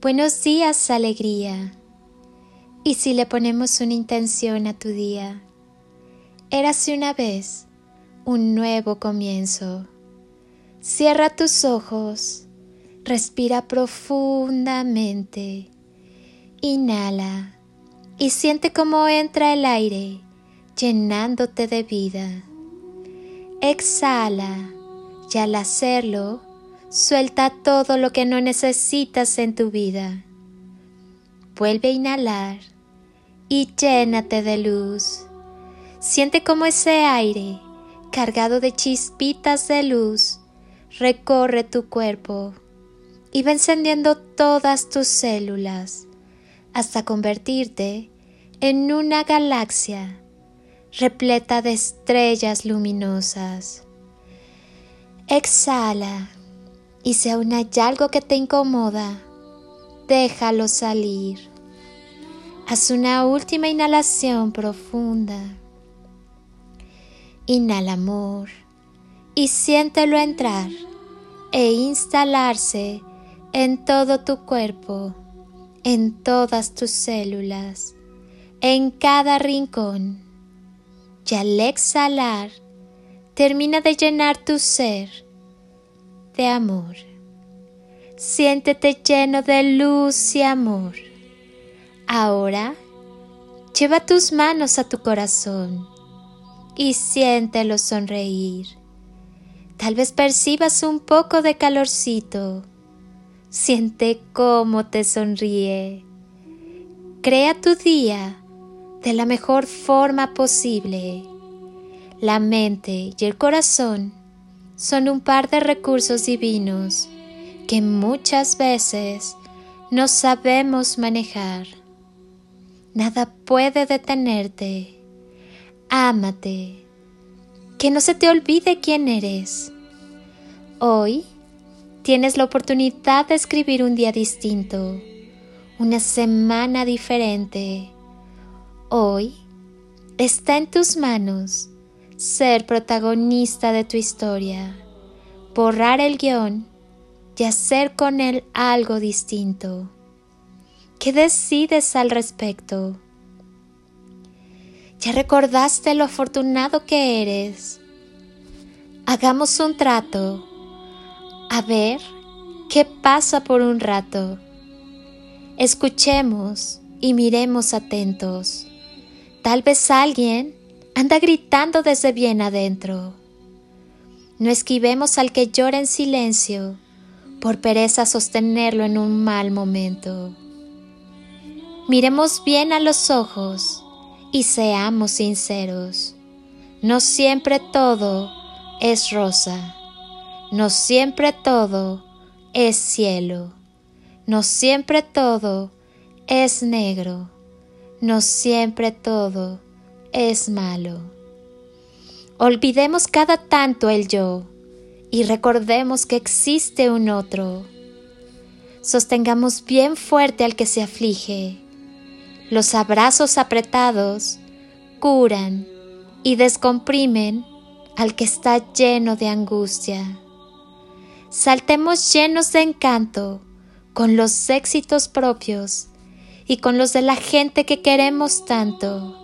Buenos días, alegría. ¿Y si le ponemos una intención a tu día? Érase una vez un nuevo comienzo. Cierra tus ojos, respira profundamente, inhala y siente cómo entra el aire llenándote de vida. Exhala y al hacerlo, Suelta todo lo que no necesitas en tu vida. Vuelve a inhalar y llénate de luz. Siente como ese aire, cargado de chispitas de luz, recorre tu cuerpo y va encendiendo todas tus células hasta convertirte en una galaxia repleta de estrellas luminosas. Exhala y si aún hay algo que te incomoda, déjalo salir. Haz una última inhalación profunda. Inhala amor y siéntelo entrar e instalarse en todo tu cuerpo, en todas tus células, en cada rincón. Y al exhalar, termina de llenar tu ser de amor. Siéntete lleno de luz y amor. Ahora, lleva tus manos a tu corazón y siéntelo sonreír. Tal vez percibas un poco de calorcito. Siente cómo te sonríe. Crea tu día de la mejor forma posible. La mente y el corazón son un par de recursos divinos que muchas veces no sabemos manejar. Nada puede detenerte. Ámate. Que no se te olvide quién eres. Hoy tienes la oportunidad de escribir un día distinto, una semana diferente. Hoy está en tus manos ser protagonista de tu historia, borrar el guion y hacer con él algo distinto. ¿Qué decides al respecto? ¿Ya recordaste lo afortunado que eres? Hagamos un trato. A ver qué pasa por un rato. Escuchemos y miremos atentos. Tal vez alguien anda gritando desde bien adentro. No esquivemos al que llora en silencio por pereza sostenerlo en un mal momento. Miremos bien a los ojos y seamos sinceros. No siempre todo es rosa, no siempre todo es cielo, no siempre todo es negro, no siempre todo es malo. Olvidemos cada tanto el yo y recordemos que existe un otro. Sostengamos bien fuerte al que se aflige. Los abrazos apretados curan y descomprimen al que está lleno de angustia. Saltemos llenos de encanto con los éxitos propios y con los de la gente que queremos tanto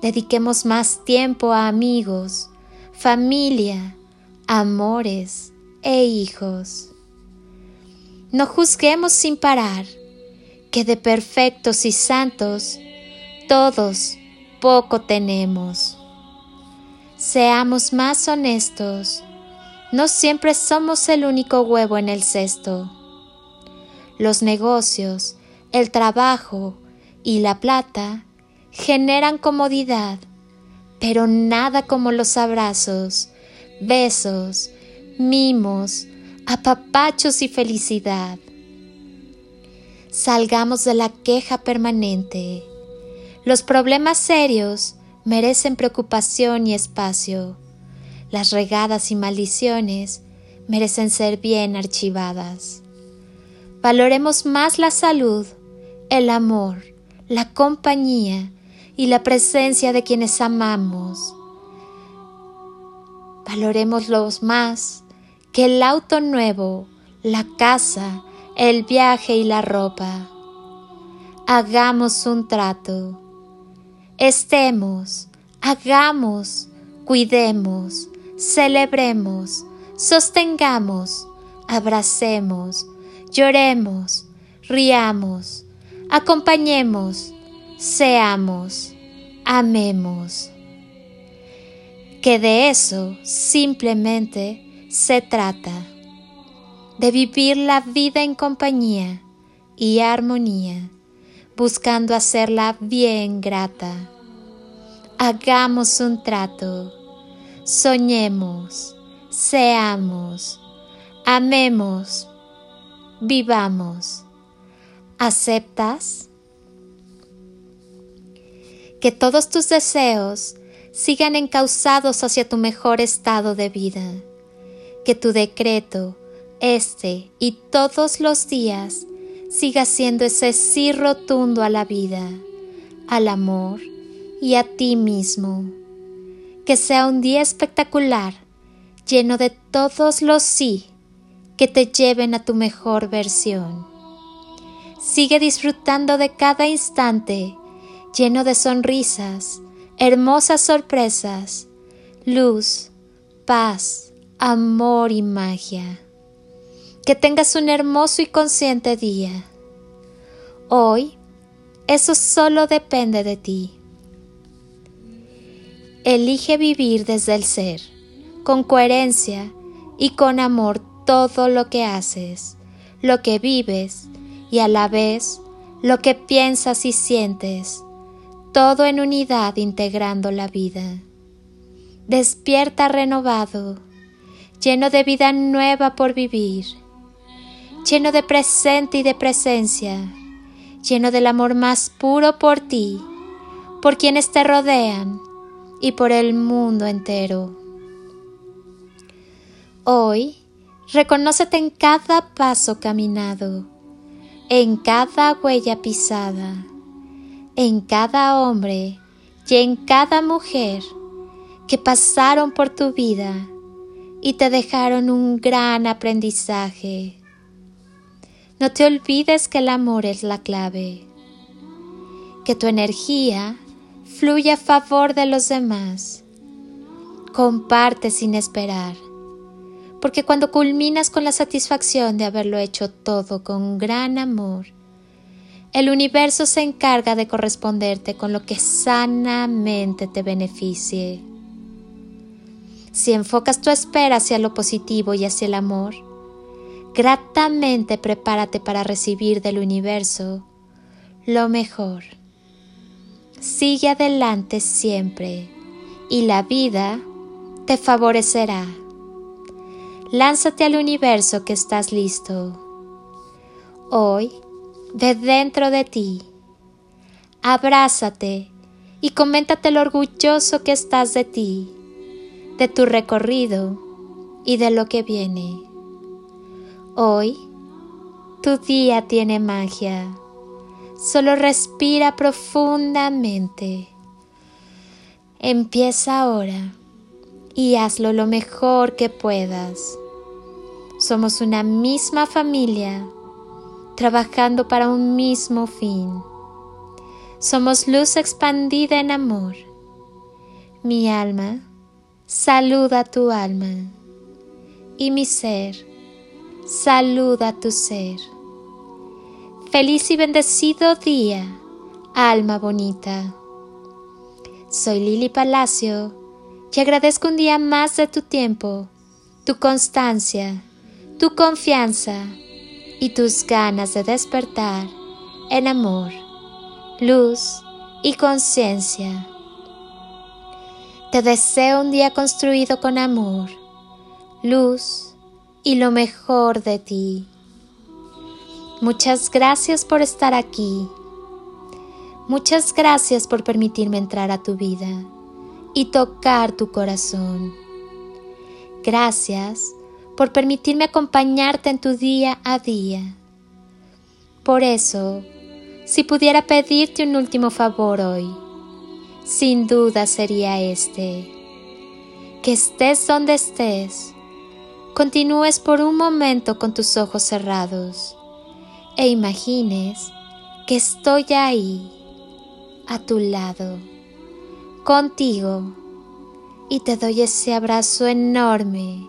Dediquemos más tiempo a amigos, familia, amores e hijos. No juzguemos sin parar, que de perfectos y santos todos poco tenemos. Seamos más honestos, no siempre somos el único huevo en el cesto. Los negocios, el trabajo y la plata generan comodidad, pero nada como los abrazos, besos, mimos, apapachos y felicidad. Salgamos de la queja permanente. Los problemas serios merecen preocupación y espacio. Las regadas y maldiciones merecen ser bien archivadas. Valoremos más la salud, el amor, la compañía y la presencia de quienes amamos. Valoremoslos más que el auto nuevo, la casa, el viaje y la ropa. Hagamos un trato. Estemos, hagamos, cuidemos, celebremos, sostengamos, abracemos, lloremos, riamos, acompañemos, seamos, amemos. Que de eso simplemente se trata, de vivir la vida en compañía y armonía, buscando hacerla bien grata. Hagamos un trato, soñemos, seamos, amemos, vivamos. ¿Aceptas? Que todos tus deseos sigan encauzados hacia tu mejor estado de vida. Que tu decreto, este y todos los días, siga siendo ese sí rotundo a la vida, al amor y a ti mismo. Que sea un día espectacular, lleno de todos los sí que te lleven a tu mejor versión. Sigue disfrutando de cada instante, lleno de sonrisas, hermosas sorpresas, luz, paz, amor y magia. Que tengas un hermoso y consciente día. Hoy, eso solo depende de ti. Elige vivir desde el ser, con coherencia y con amor todo lo que haces, lo que vives y a la vez lo que piensas y sientes, todo en unidad integrando la vida. Despierta renovado, lleno de vida nueva por vivir, lleno de presente y de presencia, lleno del amor más puro por ti, por quienes te rodean y por el mundo entero. Hoy, reconócete en cada paso caminado en cada huella pisada, en cada hombre y en cada mujer que pasaron por tu vida y te dejaron un gran aprendizaje. No te olvides que el amor es la clave, que tu energía fluye a favor de los demás. Comparte sin esperar porque cuando culminas con la satisfacción de haberlo hecho todo con gran amor, el universo se encarga de corresponderte con lo que sanamente te beneficie. Si enfocas tu espera hacia lo positivo y hacia el amor, gratamente prepárate para recibir del universo lo mejor. Sigue adelante siempre y la vida te favorecerá. Lánzate al universo que estás listo. Hoy, de dentro de ti, abrázate y coméntate lo orgulloso que estás de ti, de tu recorrido y de lo que viene. Hoy, tu día tiene magia. Solo respira profundamente. Empieza ahora y hazlo lo mejor que puedas. Somos una misma familia, trabajando para un mismo fin. Somos luz expandida en amor. Mi alma saluda tu alma y mi ser saluda tu ser. Feliz y bendecido día, alma bonita. Soy Lili Palacio te agradezco un día más de tu tiempo, tu constancia, tu confianza y tus ganas de despertar en amor, luz y conciencia. Te deseo un día construido con amor, luz y lo mejor de ti. Muchas gracias por estar aquí. Muchas gracias por permitirme entrar a tu vida y tocar tu corazón. Gracias por permitirme acompañarte en tu día a día. Por eso, si pudiera pedirte un último favor hoy, sin duda sería este. Que estés donde estés, continúes por un momento con tus ojos cerrados e imagines que estoy ahí, a tu lado, contigo, y te doy ese abrazo enorme,